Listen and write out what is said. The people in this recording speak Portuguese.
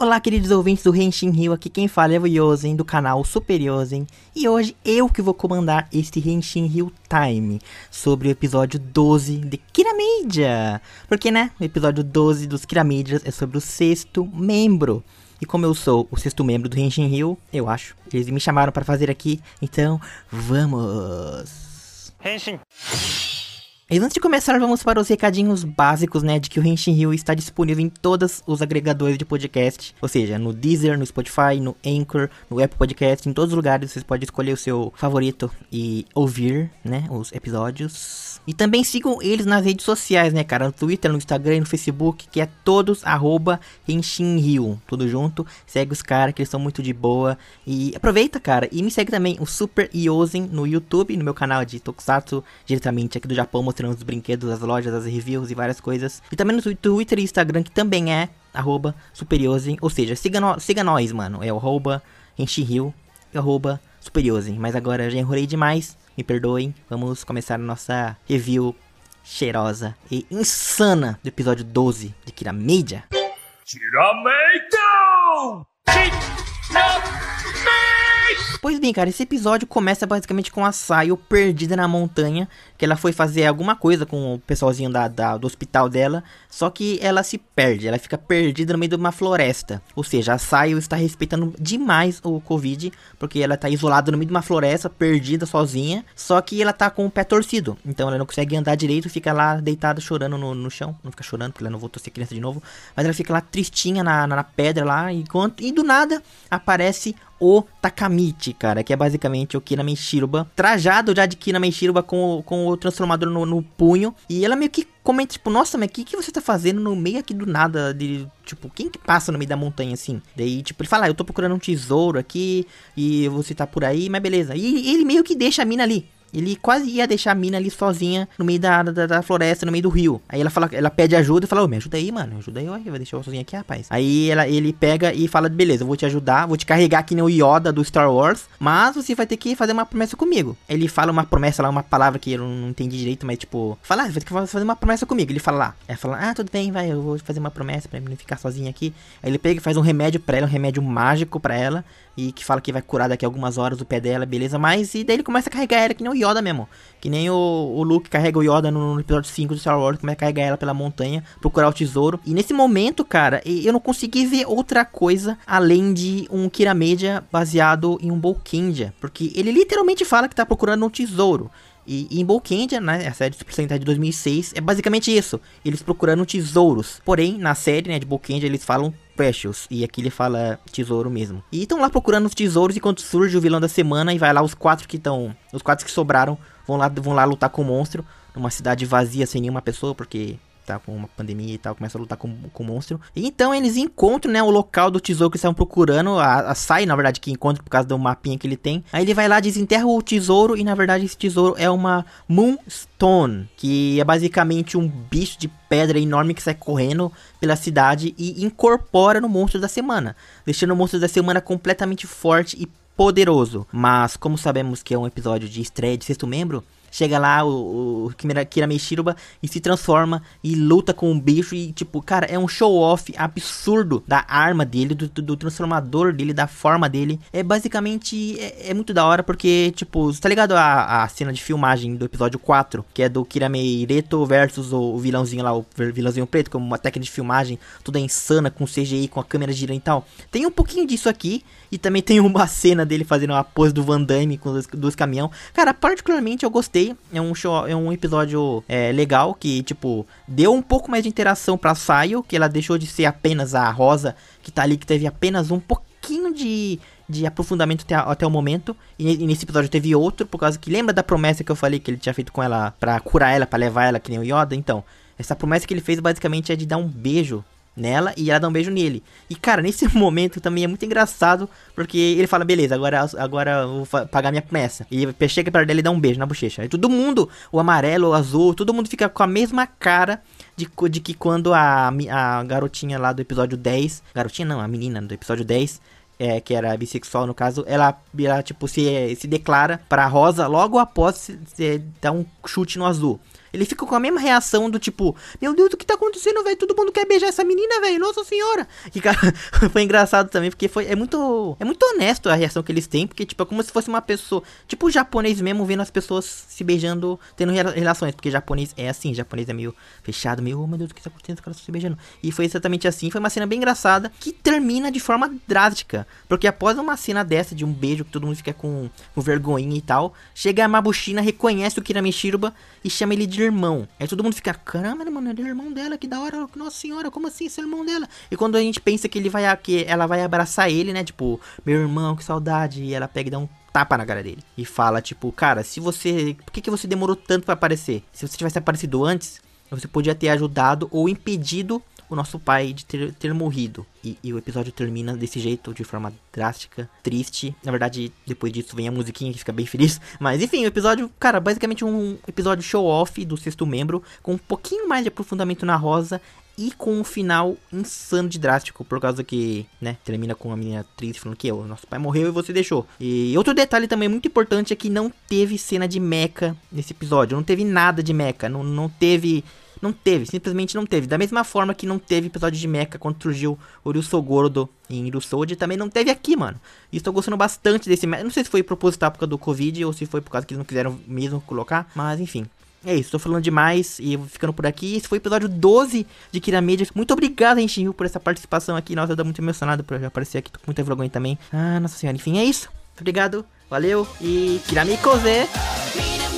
Olá, queridos ouvintes do Henshin Rio, aqui quem fala é o Yosen, do canal Super Yosen, e hoje eu que vou comandar este Henshin Rio Time, sobre o episódio 12 de Kiramedia, porque né, o episódio 12 dos Kiramedias é sobre o sexto membro, e como eu sou o sexto membro do Henshin Rio, eu acho, eles me chamaram para fazer aqui, então vamos! Henshin! E antes de começar, vamos para os recadinhos básicos, né, de que o Henshin Hill está disponível em todos os agregadores de podcast, ou seja, no Deezer, no Spotify, no Anchor, no Apple Podcast, em todos os lugares você pode escolher o seu favorito e ouvir, né, os episódios. E também sigam eles nas redes sociais, né, cara, no Twitter, no Instagram e no Facebook, que é todos arroba Henshin Hill, tudo junto. Segue os caras, que eles são muito de boa. E aproveita, cara, e me segue também o Super Yosen no YouTube, no meu canal de Tokusatsu, diretamente aqui do Japão, os brinquedos, as lojas, as reviews e várias coisas. E também no Twitter e Instagram, que também é arroba Superiosen. Ou seja, siga, no, siga nós, mano. É arroba Enchihil e arroba Superiosen. Mas agora já enrolei demais. Me perdoem. Vamos começar a nossa review cheirosa e insana do episódio 12 de Kiramedia. Kirameida! Pois bem, cara, esse episódio começa basicamente com a Sayo perdida na montanha, que ela foi fazer alguma coisa com o pessoalzinho da, da, do hospital dela, só que ela se perde, ela fica perdida no meio de uma floresta. Ou seja, a Sayo está respeitando demais o Covid, porque ela está isolada no meio de uma floresta, perdida, sozinha, só que ela tá com o pé torcido, então ela não consegue andar direito, fica lá deitada chorando no, no chão, não fica chorando, porque ela não voltou a ser criança de novo, mas ela fica lá tristinha na, na, na pedra lá, enquanto, e do nada aparece o Takamichi, cara, que é basicamente o Kina Shiruba, trajado já de Kina Shiruba com, com o transformador no, no, punho, e ela meio que comenta, tipo, nossa, mas o que, que você tá fazendo no meio aqui do nada, de, tipo, quem que passa no meio da montanha, assim? Daí, tipo, ele fala, ah, eu tô procurando um tesouro aqui, e você tá por aí, mas beleza, e ele meio que deixa a mina ali, ele quase ia deixar a mina ali sozinha no meio da, da, da, floresta, no meio do rio. Aí ela fala, ela pede ajuda e fala, ô, me ajuda aí, mano. Ajuda aí, ó, vai deixar eu sozinha aqui, rapaz. Aí ela, ele pega e fala, beleza, eu vou te ajudar, vou te carregar aqui no Yoda do Star Wars, mas você vai ter que fazer uma promessa comigo. Ele fala uma promessa lá, uma palavra que eu não entendi direito, mas tipo, fala, ah, vai ter que fazer uma promessa comigo. Ele fala lá, ela fala, ah, tudo bem, vai, eu vou fazer uma promessa pra não ficar sozinha aqui. Aí ele pega e faz um remédio pra ela, um remédio mágico pra ela, e que fala que vai curar daqui a algumas horas o pé dela, beleza, mas e daí ele começa a carregar ela que nem o Yoda mesmo. Que nem o, o Luke carrega o Yoda no, no episódio 5 do Star Wars, começa a carregar ela pela montanha, procurar o tesouro. E nesse momento, cara, eu não consegui ver outra coisa além de um Kiramedia baseado em um Bolkendia. Porque ele literalmente fala que tá procurando um tesouro. E, e em Bolkendia, né, a série de Super Sentai de 2006, é basicamente isso. Eles procurando tesouros. Porém, na série, né, de Bolkendia, eles falam Precious. E aqui ele fala tesouro mesmo. E estão lá procurando os tesouros enquanto surge o vilão da semana e vai lá os quatro que estão... Os quatro que sobraram vão lá, vão lá lutar com o monstro numa cidade vazia sem nenhuma pessoa, porque tá com uma pandemia e tal, começa a lutar com, com o monstro. E então eles encontram, né, o local do tesouro que eles estavam procurando, a, a Sai, na verdade, que encontra por causa do mapinha que ele tem. Aí ele vai lá, desenterra o tesouro e na verdade esse tesouro é uma Moonstone, que é basicamente um bicho de pedra enorme que sai correndo pela cidade e incorpora no monstro da semana, deixando o monstro da semana completamente forte e poderoso. Mas como sabemos que é um episódio de estreia de sexto membro, chega lá o, o Kirame Shiruba e se transforma e luta com o bicho e tipo, cara, é um show off absurdo da arma dele, do, do, transformador dele, da forma dele. É basicamente é, é, muito da hora porque tipo, tá ligado a, a cena de filmagem do episódio 4, que é do Kirame Ireto versus o, o vilãozinho lá, o vilãozinho preto, com uma técnica de filmagem toda insana com CGI, com a câmera girando e tal. Tem um pouquinho disso aqui e também tem uma cena dele fazendo uma pose do Van Damme com os dois caminhão. Cara, particularmente eu gostei. É um show, é um episódio é, legal que, tipo, deu um pouco mais de interação pra Sayo, que ela deixou de ser apenas a Rosa, que tá ali, que teve apenas um pouquinho de, de aprofundamento até, até o momento. E, e, nesse episódio teve outro, por causa que lembra da promessa que eu falei que ele tinha feito com ela pra curar ela, pra levar ela que nem o Yoda? Então, essa promessa que ele fez basicamente é de dar um beijo nela e ela dá um beijo nele. E cara, nesse momento também é muito engraçado, porque ele fala, beleza, agora, agora vou pagar minha promessa. E chega perto dela e dá um beijo na bochecha. E todo mundo, o amarelo, o azul, todo mundo fica com a mesma cara de, de que quando a, a garotinha lá do episódio 10, garotinha não, a menina do episódio 10, é, que era bissexual no caso, ela, ela tipo, se, se declara pra Rosa logo após se, se dar um chute no azul. Ele fica com a mesma reação do tipo, meu Deus, o que tá acontecendo, velho? Todo mundo quer beijar essa menina, velho. Nossa senhora. E cara, foi engraçado também, porque foi é muito é muito honesto a reação que eles têm, porque tipo, é como se fosse uma pessoa, tipo o japonês mesmo vendo as pessoas se beijando, tendo relações, porque japonês é assim, japonês é meio fechado, meio, oh meu Deus, o que tá acontecendo? Os caras se beijando. E foi exatamente assim, foi uma cena bem engraçada que termina de forma drástica, porque após uma cena dessa de um beijo que todo mundo fica com, com vergonha e tal, chega a Mabushina, reconhece o Kirami Shiruba e chama ele de irmão. Aí todo mundo fica, caramba, mano, ele é irmão dela, que da hora, nossa senhora, como assim é irmão dela? E quando a gente pensa que ele vai, que ela vai abraçar ele, né, tipo, meu irmão, que saudade, e ela pega e dá um tapa na cara dele. E fala, tipo, cara, se você, por que, que você demorou tanto para aparecer? Se você tivesse aparecido antes, você podia ter ajudado ou impedido o nosso pai de ter, ter morrido. E, e, o episódio termina desse jeito, de forma drástica, triste. Na verdade, depois disso vem a musiquinha que fica bem feliz. Mas enfim, o episódio, cara, basicamente um episódio show-off do sexto membro, com um pouquinho mais de aprofundamento na Rosa e com um final insano de drástico, por causa que, né, termina com a menina triste falando que o nosso pai morreu e você deixou. E outro detalhe também muito importante é que não teve cena de mecha nesse episódio, não teve nada de mecha, não, não teve não teve, simplesmente não teve. Da mesma forma que não teve episódio de Mecha quando surgiu o Ryuso Gordo em Ryusoji, também não teve aqui, mano. E estou gostando bastante desse Mecha. Não sei se foi proposital por causa do Covid ou se foi por causa que eles não quiseram mesmo colocar, mas enfim. É isso, tô falando demais e ficando por aqui. Esse foi o episódio 12 de Kira Media. Muito obrigado, Renshinryu, por essa participação aqui. Nossa, eu tô muito emocionado por aparecer aqui. Tô com muita vergonha também. Ah, nossa senhora. Enfim, é isso. Obrigado, valeu e Kiramiko Ze.